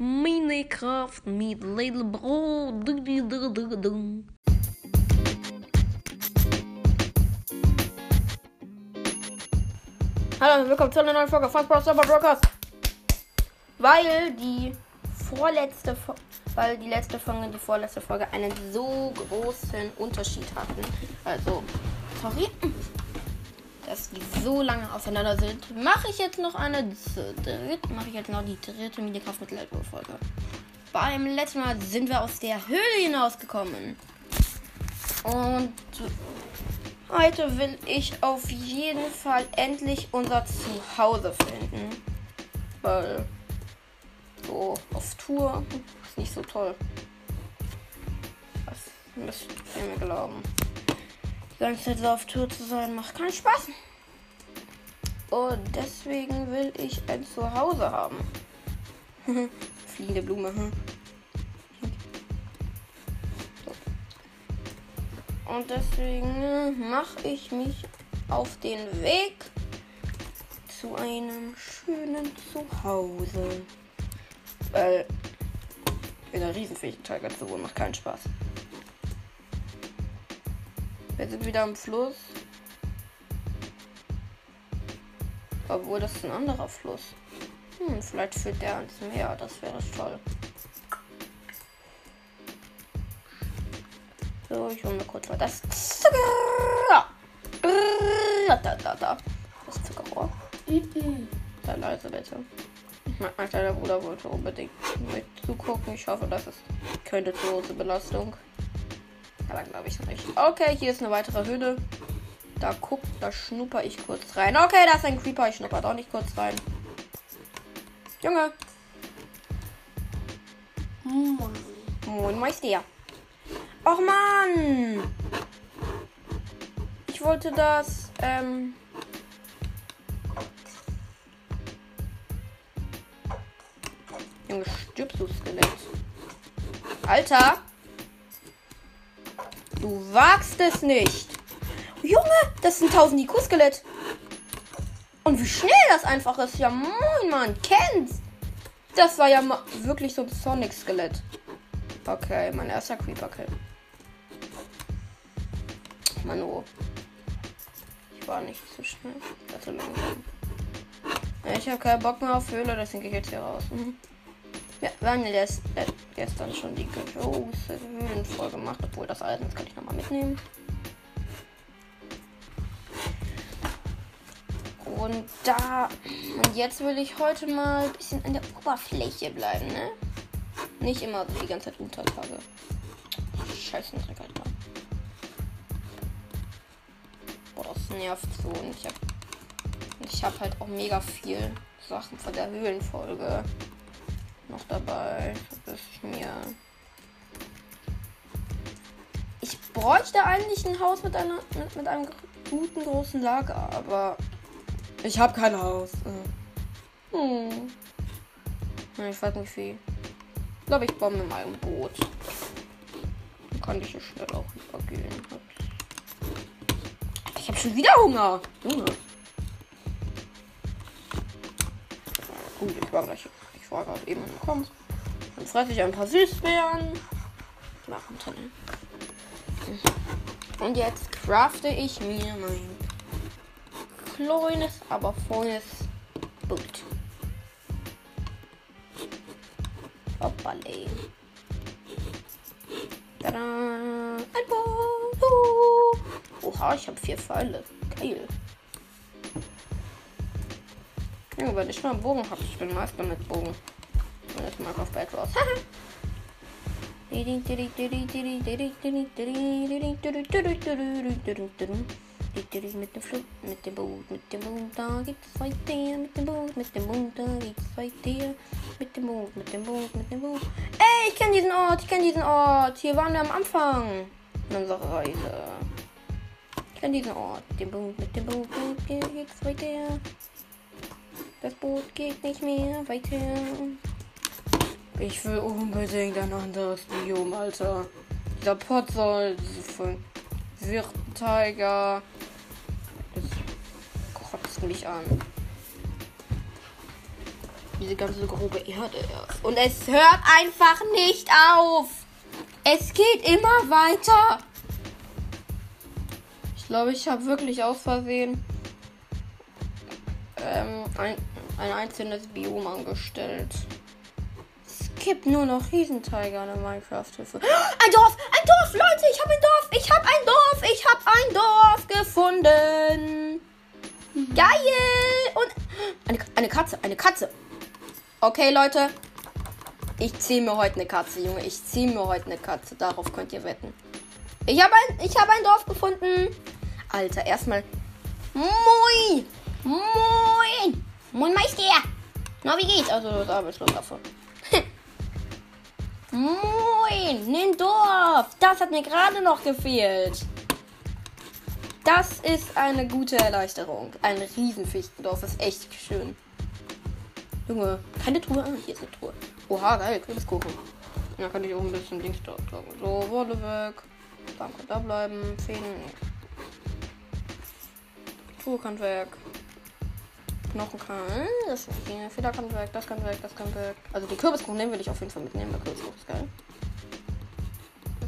Minecraft mit Little Bro. Hallo und willkommen zu einer neuen Folge von Pro Server Broadcast. Weil die vorletzte Fo weil die letzte Folge und die vorletzte Folge einen so großen Unterschied hatten. Also, sorry, dass die so lange auseinander sind, mache ich jetzt noch eine dritte, mache ich jetzt noch die dritte Minecraft mit Folge. Beim letzten Mal sind wir aus der Höhle hinausgekommen. Und heute will ich auf jeden Fall endlich unser Zuhause finden. Weil so auf Tour ist nicht so toll. Das müsst ihr mir glauben. Die ganze Zeit so auf Tour zu sein macht keinen Spaß. Und deswegen will ich ein Zuhause haben. Fliegende Blume. Hm. Und deswegen mache ich mich auf den Weg zu einem schönen Zuhause. Weil in einer riesenfähigen Tiger zu wohnen macht keinen Spaß. Wir sind wieder am Fluss. Obwohl das ist ein anderer Fluss. Hm, vielleicht führt der ans Meer. Das wäre toll. So, ich hole mir kurz mal das. Da, da, da. Das Zuckerrohr. Sei leise bitte. Mein kleiner Bruder wollte unbedingt mit zugucken. Ich hoffe, das ist keine zu große Belastung. Aber glaube ich nicht. Okay, hier ist eine weitere Höhle. Da guckt, da schnupper ich kurz rein. Okay, da ist ein Creeper. Ich schnupper doch nicht kurz rein. Junge. Moin, Meister. Och, Mann. Ich wollte das, ähm... Junge, stirbst du, Skelett. Alter. Du wagst es nicht. Junge, das ist ein 1000 IQ-Skelett. Und wie schnell das einfach ist. Ja, moin, man kennt's. Das war ja wirklich so ein Sonic-Skelett. Okay, mein erster Creeper-Kill. Mano. Ich war nicht zu schnell. Zu langsam. Ich habe keinen Bock mehr auf Höhle, deswegen gehe ich jetzt hier raus. Mhm. Ja, wir haben ja gestern schon die große Höhlenfolge gemacht, obwohl das Eisen, das kann ich nochmal mitnehmen. Und da. Und jetzt will ich heute mal ein bisschen an der Oberfläche bleiben, ne? Nicht immer so die ganze Zeit Untertage. Scheiße, Dreck, Alter. Boah, das nervt so. Und ich hab. Ich hab halt auch mega viel Sachen von der Höhlenfolge noch dabei. Das ist mir. Ich bräuchte eigentlich ein Haus mit einer mit, mit einem guten großen Lager, aber ich habe kein Haus. Hm. Ich weiß nicht wie. Ich glaube, ich baue mir mal ein Boot. Dann kann ich hier schnell auch übergehen. Ich habe schon wieder Hunger. Junge. Gut, ich war gleich. Ich war gerade eben gekommen. Dann fresse ich ein paar Süßbeeren. Machen Tunnel. Und jetzt crafte ich mir mein kleines, aber volles Boot. Hoppale. Tada! Ein Boot! Oha, ich habe vier Pfeile. Geil. Ja, weil ich mal einen Bogen habe. Ich bin Meister mit Bogen. Und jetzt mal auf Bad raus. Mit dem Flug, mit dem Boot, mit dem Boot, da geht's weiter, mit dem Boot, mit dem Boot, da geht's weiter, mit dem Boot, mit dem Boot, mit dem Boot. Ey, ich kenne diesen Ort, ich kenne diesen Ort. Hier waren wir am Anfang unserer Reise. Ich kenne diesen Ort. Dem Boot, mit dem Boot, Boot geht's weiter. Das Boot geht nicht mehr weiter. Ich will unbedingt ein anderes Biom, Alter. Dieser Pot soll Wirtentiger Das kotzt mich an. Diese ganze grobe Erde. Und es hört einfach nicht auf. Es geht immer weiter. Ich glaube, ich habe wirklich aus Versehen ähm, ein, ein einzelnes Biom angestellt. Es gibt nur noch Riesentiger in der Minecraft-Hilfe. Ein Dorf! Ein Dorf, Leute! Ich habe ein Dorf! Ich habe ein Dorf! Ich habe ein Dorf gefunden! Geil! Und eine, eine Katze, eine Katze. Okay, Leute. Ich ziehe mir heute eine Katze, Junge. Ich ziehe mir heute eine Katze. Darauf könnt ihr wetten. Ich habe ein, hab ein Dorf gefunden. Alter, erstmal. Moin! Moin! Moin, Meister! Na, wie geht's? Also, das Arbeitslos davon. Moin! Ein Dorf! Das hat mir gerade noch gefehlt. Das ist eine gute Erleichterung. Ein Riesenfichtendorf ist echt schön. Junge, keine Truhe. Ah, hier ist eine Truhe. Oha, geil, Kürbiskuchen. Da kann ich auch ein bisschen Dings da tragen. So, Wolle weg. Danke, da bleiben. Fäden. Truhe kann weg. Knochen. Das ist. Feder weg, das kann weg, das kann weg. Also die Kürbiskuchen nehmen will ich auf jeden Fall mitnehmen. Der Kürbiskuchen ist geil.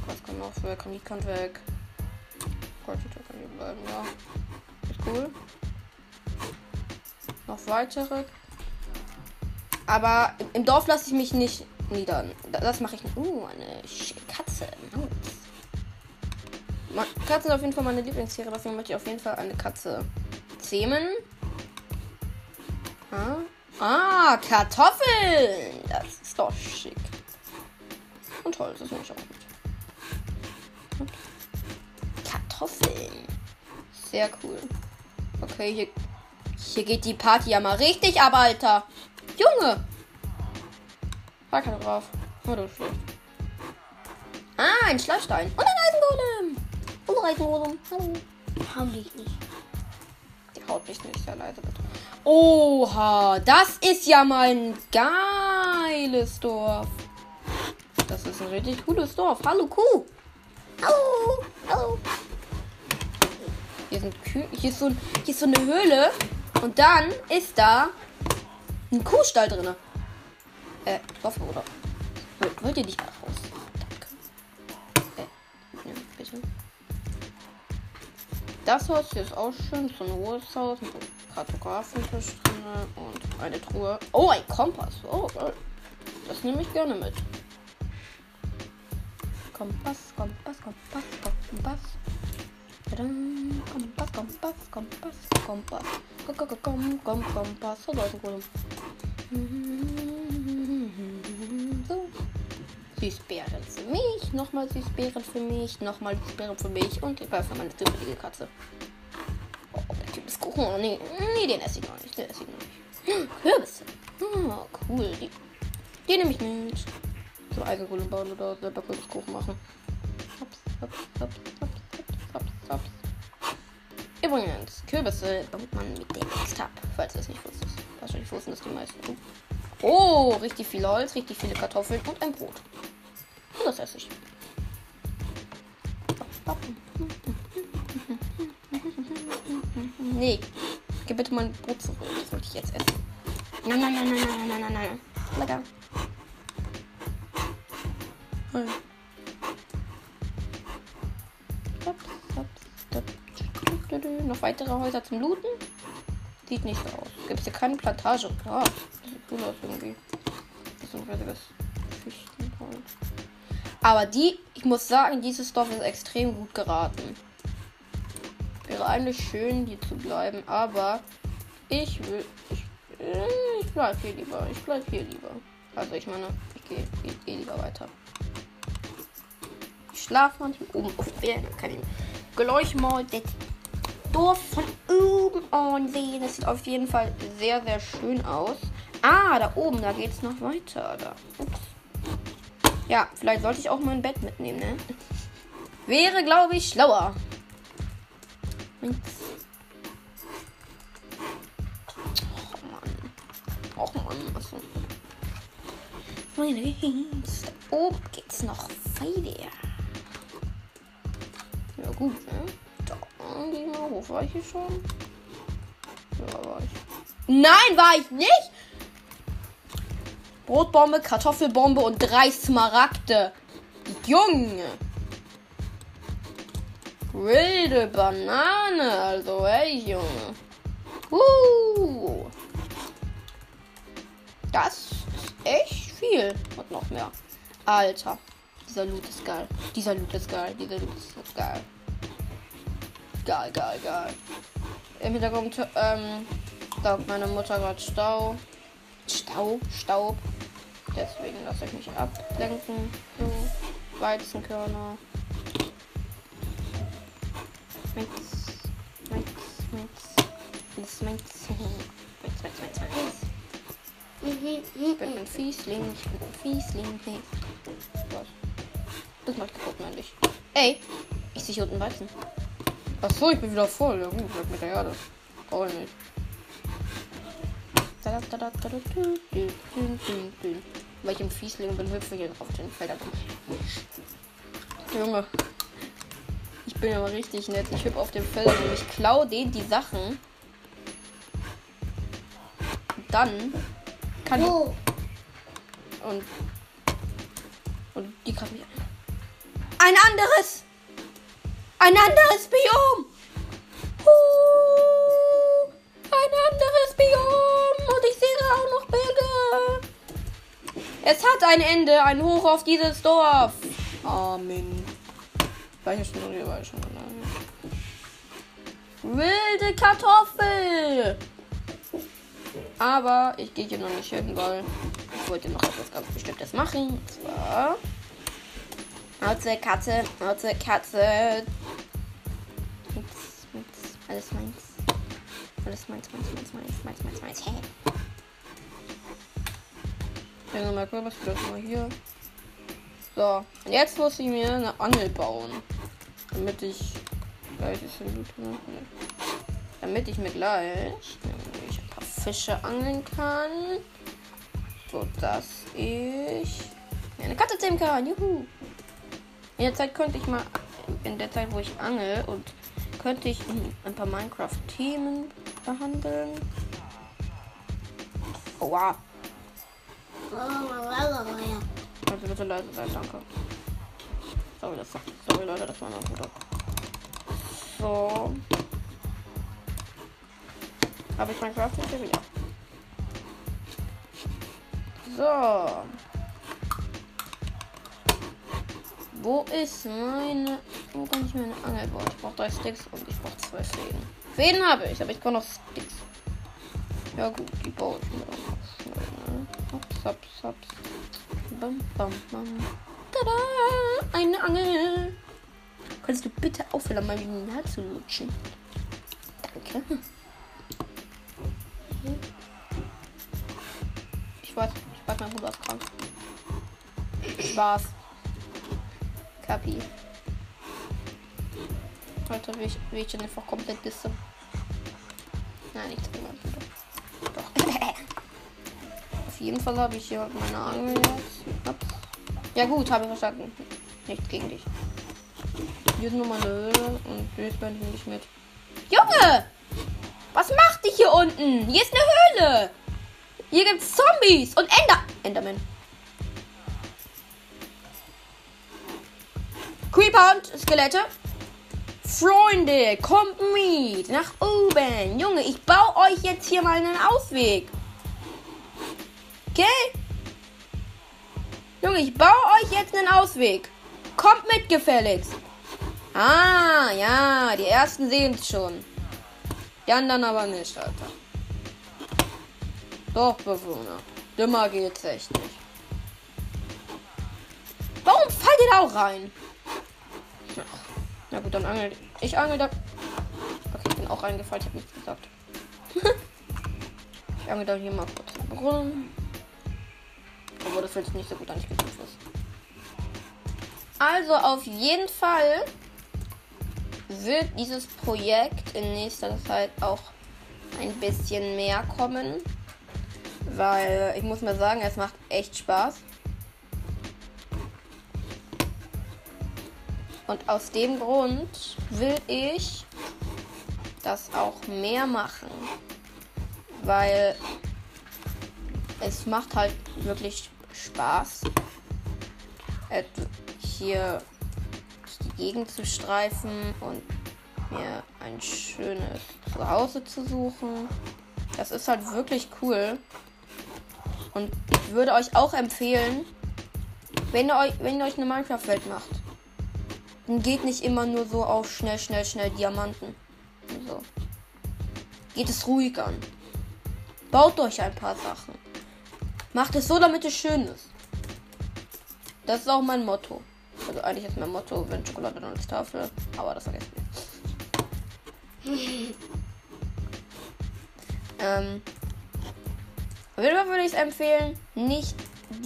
Was kann noch weg? Granit weg. Goldhüter kann hier bleiben, ja. Ist cool. Noch weitere. Aber im Dorf lasse ich mich nicht nieder. Das mache ich nicht. Uh, eine Katze. Katzen sind auf jeden Fall meine Lieblingstiere. Deswegen möchte ich auf jeden Fall eine Katze zähmen. Ah, ah Kartoffeln. Das ist doch schick. Und Holz, das nehme ich auch Sehr cool. Okay, hier, hier geht die Party ja mal richtig ab, Alter. Junge! War keiner drauf. Oh, du schlecht. Ah, ein Schleifstein. Und ein Eisengolem. Und ein Eisengolem. Hallo. Hau dich nicht. Die haut mich nicht. Sehr leise bitte. Oha, das ist ja mal ein geiles Dorf. Das ist ein richtig cooles Dorf. Hallo Kuh. Hallo. Hallo. Hier sind Kühe. Hier ist so, hier ist so eine Höhle. Und dann ist da ein Kuhstall drin. Äh, Dorfbruder. Wollt ihr nicht raus? Danke. Äh, ne, bitte. Das Haus hier ist auch schön. So ein hohes Haus mit Kartografentisch drin und eine Truhe. Oh, ein Kompass. Oh. Das nehme ich gerne mit. Kompass, Kompass, Kompass, Kompass. Kompass, Kompass, Kompass, Kompass. Komm, komm, Kompass. So, Leute, so. Süßbeeren für mich, nochmal Süßbeeren für mich, nochmal Süßbeeren für mich und ich für meine zufällige Katze. Oh, der Typ ist Kuchen. Oh, nee, nee, den esse ich noch nicht. Den esse ich noch nicht. Kürbisse. Oh, cool. Die, die nehme ich mit. So Eisenkohle bauen oder selber Kürbiskuchen machen. Hops, hops, hops, Kürbisse baut man mit dem X-Tab, falls ihr es nicht wusstet. Wahrscheinlich wussten das die meisten. Oh, richtig viel Holz, richtig viele Kartoffeln und ein Brot. Und das esse ich. Nee, gib bitte mein Brot zurück. Das wollte ich jetzt essen. Nein, nein, nein, nein, nein, nein, nein, nein. Lecker. Hm. Noch weitere Häuser zum Looten? Sieht nicht so aus. Gibt es hier keine Plantage? Ja, das sieht cool aus irgendwie. Das ein riesiges Fichtenholz. Aber die, ich muss sagen, dieses Dorf ist extrem gut geraten. Wäre eigentlich schön, hier zu bleiben, aber ich will. Ich, ich bleib hier lieber. Ich bleib hier lieber. Also ich meine, ich gehe geh, geh lieber weiter. Ich schlafe manchmal oben auf Bergen. Kann ich gleich mal das Dorf von oben ansehen. Das sieht auf jeden Fall sehr, sehr schön aus. Ah, da oben, da geht es noch weiter. Da. Ups. Ja, vielleicht sollte ich auch mein Bett mitnehmen, ne? Wäre, glaube ich, schlauer. Oh Mann. Och Mann, was Meine Da oben geht's noch weiter. Ja gut, ne? Gehen wir hoch. War ich hier schon? Ja, war ich. Nein, war ich nicht! Brotbombe, Kartoffelbombe und drei Smaragde. Junge. Wilde Banane, also ey, Junge. Uh. Das ist echt viel. Und noch mehr. Alter. Dieser Loot ist geil. Dieser Loot ist geil. Dieser Loot ist geil. Geil, geil, geil. Im Hintergrund ähm, saugt meine Mutter gerade Stau. Stau? Staub. Deswegen lasse ich mich ablenken. So, Weizenkörner. Mix, Mix, Mix. Mix, Mix. Mix, Mix, Mix, Mix. Ich bin ein Fiesling, ich bin ein Fiesling. Hey. Was? Das macht kaputt, meine ich. Ey, ich sehe hier unten Weizen. Achso, ich bin wieder voll. Ja gut, bleib mit der Erde. Ich nicht. Weil ich im Fiesling bin, hüpfe ich auf den Feldern. Junge. Ich bin aber richtig nett. Ich hüpfe auf den Feldern und ich klau denen die Sachen. Dann kann ich. Und. Und die kann mich. Ein anderes! Ein anderes Biom! Uh, ein anderes Biom! Und ich sehe auch noch Berge! Es hat ein Ende, ein Hoch auf dieses Dorf! Amen. Welche Stunde war ich schon alleine? Wilde Kartoffel! Aber ich gehe hier noch nicht hin, weil ich wollte noch etwas ganz Bestimmtes machen. Und zwar. Katze, Katze, Katze, Katze. Alles meins. Alles meins, meins, meins, meins, meins, meins, meins. Hey. Ja, nochmal kurz, was das mal hier. So, und jetzt muss ich mir eine Angel bauen. Damit ich. Gleich ist ein Loot, ne? Damit ich mir gleich nämlich ein paar Fische angeln kann. So dass ich eine Katze zähmen kann. Juhu. In der Zeit könnte ich mal, in der Zeit, wo ich angel und könnte ich ein paar Minecraft-Themen behandeln. Oh, wow. Also bitte leise sein, danke. Sorry, das, sorry Leute, das war mein Bruder. So. Habe ich Minecraft jetzt wieder? So. Wo ist meine. Wo kann ich meine Angel bauen? Ich brauche drei Sticks und ich brauche zwei Fäden. Fäden habe ich, aber ich brauche noch Sticks. Ja gut, die baue ich mir dann noch schnell. Ne? Hops, hops, hops. Bam, bam, bam. Tada! Eine Angel! Kannst du bitte aufhören, mal wieder zu lutschen? Danke. Ich weiß, ich weiß, mein Bruder ist krank. Spaß. Kapi. Alter, will ich, will ich einfach komplett disse. Nein, nicht Bruder. Doch. Auf jeden Fall habe ich hier meine Angel jetzt. Ups. Ja gut, habe ich verstanden. Nichts gegen dich. Hier ist nur meine Höhle und jetzt bin ich nicht mit. Junge! Was macht dich hier unten? Hier ist eine Höhle. Hier gibt's Zombies und Ender. Enderman. Creeper und Skelette. Freunde, kommt mit nach oben. Junge, ich baue euch jetzt hier mal einen Ausweg. Okay? Junge, ich baue euch jetzt einen Ausweg. Kommt mit, gefälligst. Ah, ja, die ersten sehen es schon. Die anderen aber nicht, Alter. Doch, Bewohner. Dümmer geht's echt nicht. Warum fallt ihr da auch rein? Na gut, dann angel ich angel da. Okay, ich bin auch reingefallen, ich habe nichts gesagt. ich angel da hier mal kurz den Brunnen. Obwohl das jetzt nicht so gut an ist. Also auf jeden Fall wird dieses Projekt in nächster Zeit auch ein bisschen mehr kommen. Weil ich muss mal sagen, es macht echt Spaß. Und aus dem Grund will ich das auch mehr machen. Weil es macht halt wirklich Spaß, äh, hier die Gegend zu streifen und mir ein schönes Zuhause zu suchen. Das ist halt wirklich cool. Und ich würde euch auch empfehlen, wenn ihr euch, wenn ihr euch eine Minecraft-Welt macht, dann geht nicht immer nur so auf schnell, schnell, schnell Diamanten. So. Geht es ruhig an. Baut euch ein paar Sachen. Macht es so, damit es schön ist. Das ist auch mein Motto. Also eigentlich ist mein Motto, wenn Schokolade dann als Tafel. Aber das vergessen wir. ähm. Auf jeden Fall würde ich es empfehlen, nicht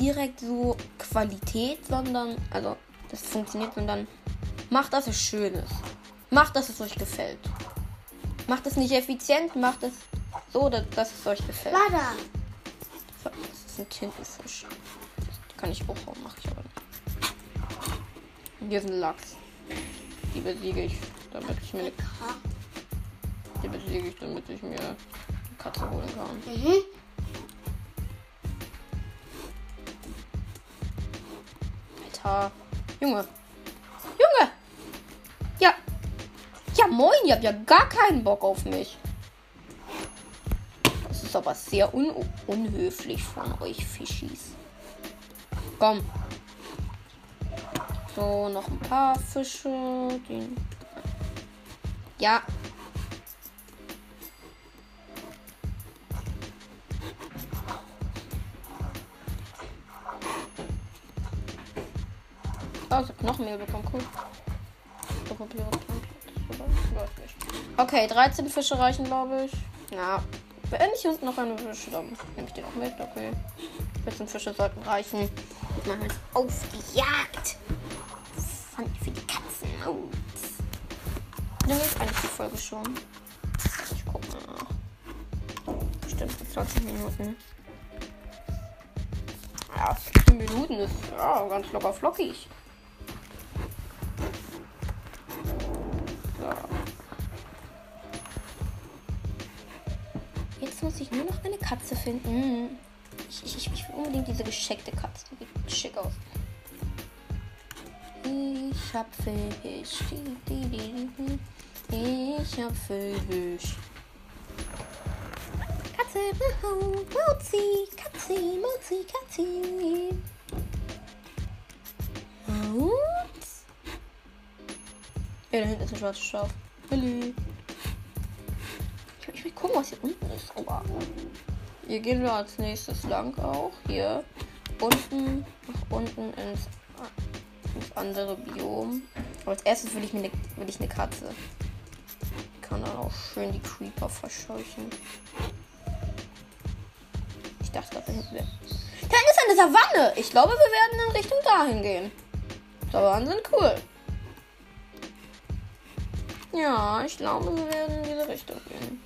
direkt so Qualität, sondern, also das funktioniert, sondern macht, dass es schön ist. Macht, dass es euch gefällt. Macht es nicht effizient, macht es so, dass, dass es euch gefällt. Lada. Das ist ein Tintenfisch. Kann ich auch hauen, mache ich aber nicht. Hier ist ein Lachs. Die besiege ich, damit ich mir eine, die besiege ich, damit ich mir eine Katze holen kann. Mhm. Alter. Junge! Moin, ihr habt ja gar keinen Bock auf mich. Das ist aber sehr un unhöflich von euch, Fischis. Komm. So, noch ein paar Fische. Den ja. Oh, ich hab Knochenmehl bekommen, cool. Läuft nicht. Okay, 13 Fische reichen, glaube ich. Ja. Wenn ich unten noch eine Fische, dann nehme ich den auch mit. Okay. 14 Fische sollten reichen. Machen uns auf die Jagd. Von für die Katzen. Lange ist eigentlich die Folge schon? Ich guck mal. Bestimmt 20 Minuten. Ja, 15 Minuten ist ja ganz locker flockig. Katze finden. Ich, ich, ich will unbedingt diese gescheckte Katze. Die sieht schick aus. Ich hab Fisch. Ich hab Fisch. Katze, Mauzi, Katze, Mauzi, Katze. Mauz. Ja, da hinten ist ein schwarzes Schaf. Hallo. Ich, ich will gucken, was hier unten ist. Aua. Hier gehen wir als nächstes lang auch. Hier unten, nach unten ins, ins andere Biom. Aber als erstes will ich mir ich eine Katze. Die kann dann auch schön die Creeper verscheuchen. Ich dachte da hinten wäre. Da ist eine Savanne. Ich glaube, wir werden in Richtung dahin gehen. Savannen sind cool. Ja, ich glaube, wir werden in diese Richtung gehen.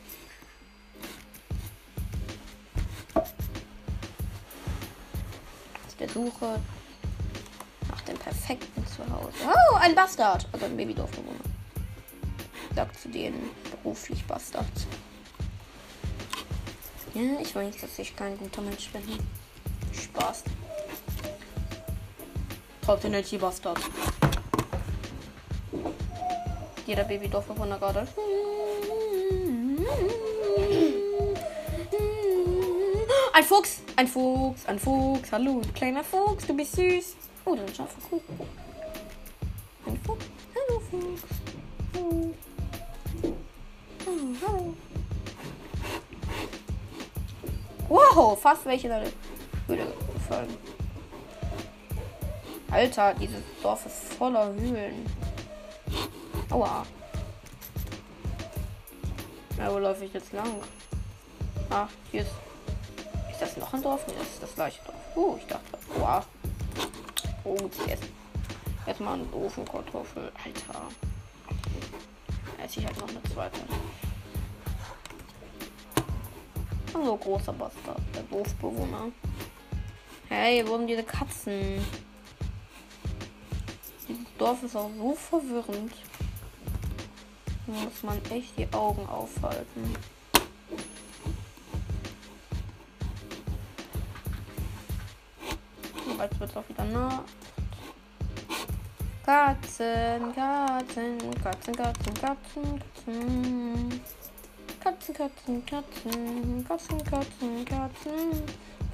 Der Suche nach dem perfekten Zuhause. Oh, ein Bastard. Also ein Babydorfbewohner. Sagt zu denen beruflich Bastard. Ja, ich weiß, dass ich kein guter Mensch bin. Spaß. Trotzdem nicht die Bastard. Jeder Babydorfbewohner gerade. Ein Fuchs! Ein Fuchs! Ein Fuchs! Hallo, kleiner Fuchs, du bist süß. Oh, da ist ein scharfer Kuchen. Ein Fuchs. Hallo, Fuchs. Oh, hallo. Wow, fast welche da Höhle gefallen. Alter, dieses Dorf ist voller Höhlen. Aua. Ja, wo laufe ich jetzt lang? Ah, hier ist. Ist das noch ein Dorf? Nee, ist das gleiche Dorf. Uh, ich dachte. Aua. Oh, jetzt. Jetzt mal einen doofen Kartoffel. Alter. Esse ich halt noch eine zweite. So großer Bastard, der Dorfbewohner. Hey, wo haben diese Katzen? Dieses Dorf ist auch so verwirrend. Da muss man echt die Augen aufhalten. Jetzt wird es auch wieder nah. Katzen, Katzen, Katzen, Katzen, Katzen, Katzen. Katzen, Katzen, Katzen, Katzen, Katzen, Katzen.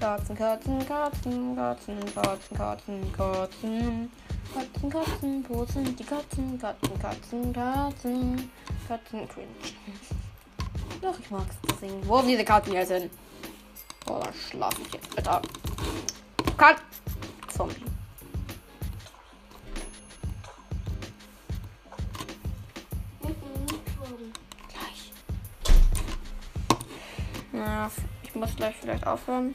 Katzen, Katzen, Katzen, Katzen, Katzen, Katzen, Katzen. Katzen, Katzen, wo sind die Katzen? Katzen, Katzen, Katzen. Katzen, cringe. Doch, ich mag's singen. Wo diese Katzen hier sind? Oh, da schlaf ich jetzt, Alter. Kat Zombie. Gleich. Na, ich muss gleich vielleicht aufhören.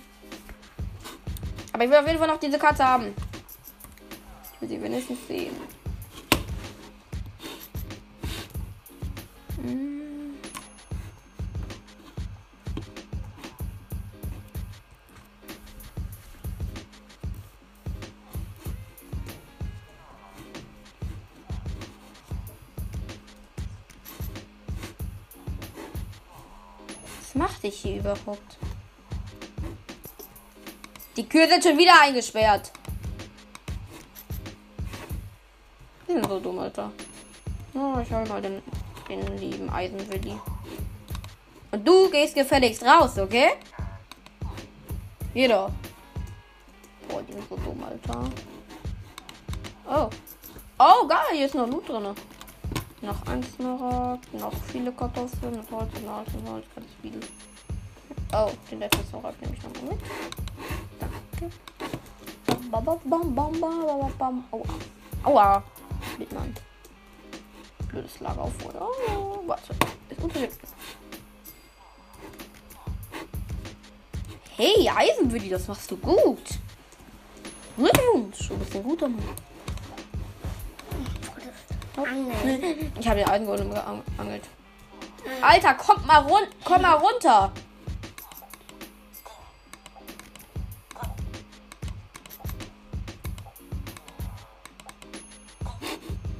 Aber ich will auf jeden Fall noch diese Katze haben. Ich will sie wenigstens sehen. Ich hier überhaupt? Die Kühe sind schon wieder eingesperrt. Die sind so dumm, Alter. Oh, ich hol mal den, den lieben Eisenwilli. Und du gehst gefälligst raus, okay? Jeder. Boah, die sind so dumm, Alter. Oh. Oh, geil, hier ist noch Loot drin. Noch ein Smaragd, noch viele Kartoffeln, noch Holz, noch Holz, noch Holz, ganz viel. Oh, den letzten Smaragd nehme ich nochmal mit. Danke. Bam, bam, bam, bam, bam, bam. Aua. Aua. Mit meinem blödes Lager auf, oder? Oh, warte. Ist unterwegs. Hey, Eisenwilli, das machst du gut. Glückwunsch, du bist ein guter Mann. Ich habe den Eisengolem geangelt. Alter, kommt mal run komm mal runter.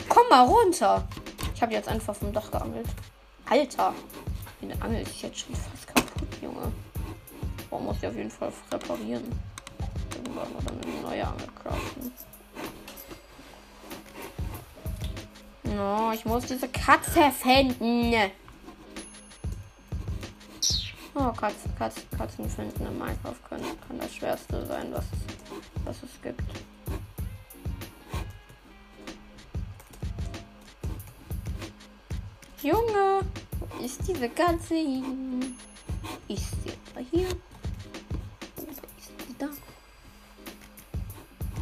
Komm mal runter. Ich habe jetzt einfach vom Dach geangelt. Alter, den Angel ist jetzt schon fast kaputt, Junge. Warum muss ich auf jeden Fall reparieren? Irgendwann oder eine neue Angel craften. No, ich muss diese Katze finden. Oh, Katzen, Katzen, Katzen finden in Minecraft können, kann das schwerste sein, was, was es gibt. Junge, wo ist diese Katze hin? Ist sie etwa hier? Oder ist sie da?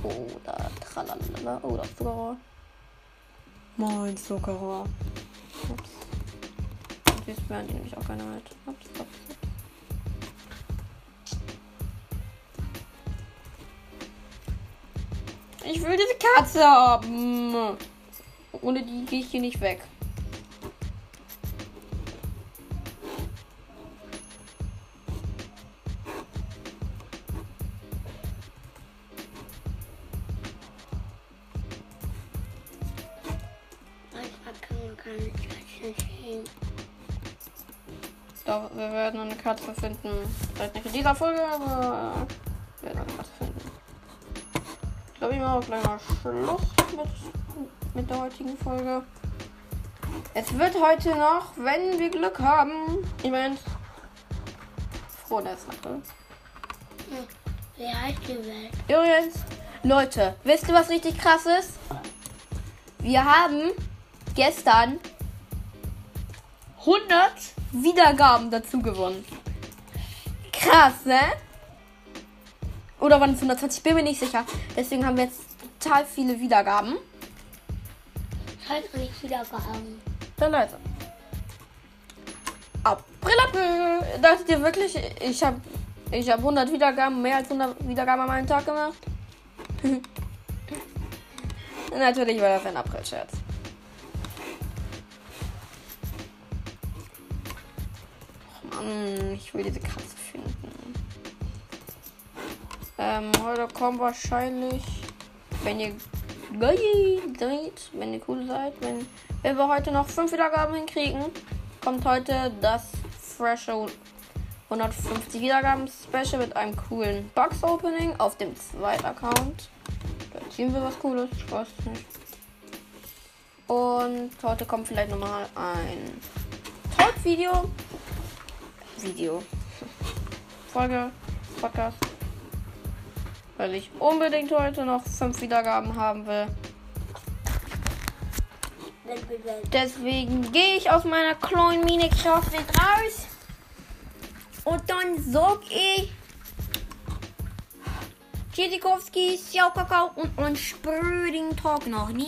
Oder tralalala, oder sogar. Mein Zuckerer. Ups. Und jetzt werden die nämlich auch keine mit. Ups, ups, ups. Ich will diese Katze haben. Ohne die gehe ich hier nicht weg. Katze finden. Vielleicht nicht in dieser Folge, aber wir werden eine finden. Ich glaube, ich mache auch gleich mal Schluss mit, mit der heutigen Folge. Es wird heute noch, wenn wir Glück haben, Event. Frohe Sache. Wie heißt die Welt? Übrigens, Leute, wisst ihr, was richtig krass ist? Wir haben gestern 100 Wiedergaben dazu gewonnen. Krass, ne? Oder waren es 120? Ich bin mir nicht sicher. Deswegen haben wir jetzt total viele Wiedergaben. Nicht. Dann Leute. April, April. Dachtet ihr wirklich, ich habe ich hab 100 Wiedergaben, mehr als 100 Wiedergaben an einem Tag gemacht? Natürlich war das ein April-Scherz. Mann, ich will diese Katze finden. Ähm, heute kommt wahrscheinlich, wenn ihr geil seid, wenn ihr cool seid, wenn, wenn wir heute noch fünf Wiedergaben hinkriegen, kommt heute das frische 150 Wiedergaben Special mit einem coolen Box Opening auf dem zweiten Account. Da ziehen wir was Cooles. Ich weiß nicht. Und heute kommt vielleicht nochmal ein Talk-Video. Video. Folge. Podcast. Weil ich unbedingt heute noch 5 Wiedergaben haben will. Deswegen gehe ich aus meiner kleinen Minecraft-Welt raus. Und dann sag ich Tschüssikowski, Ciao Kakao und einen sprödigen Tag noch, ne?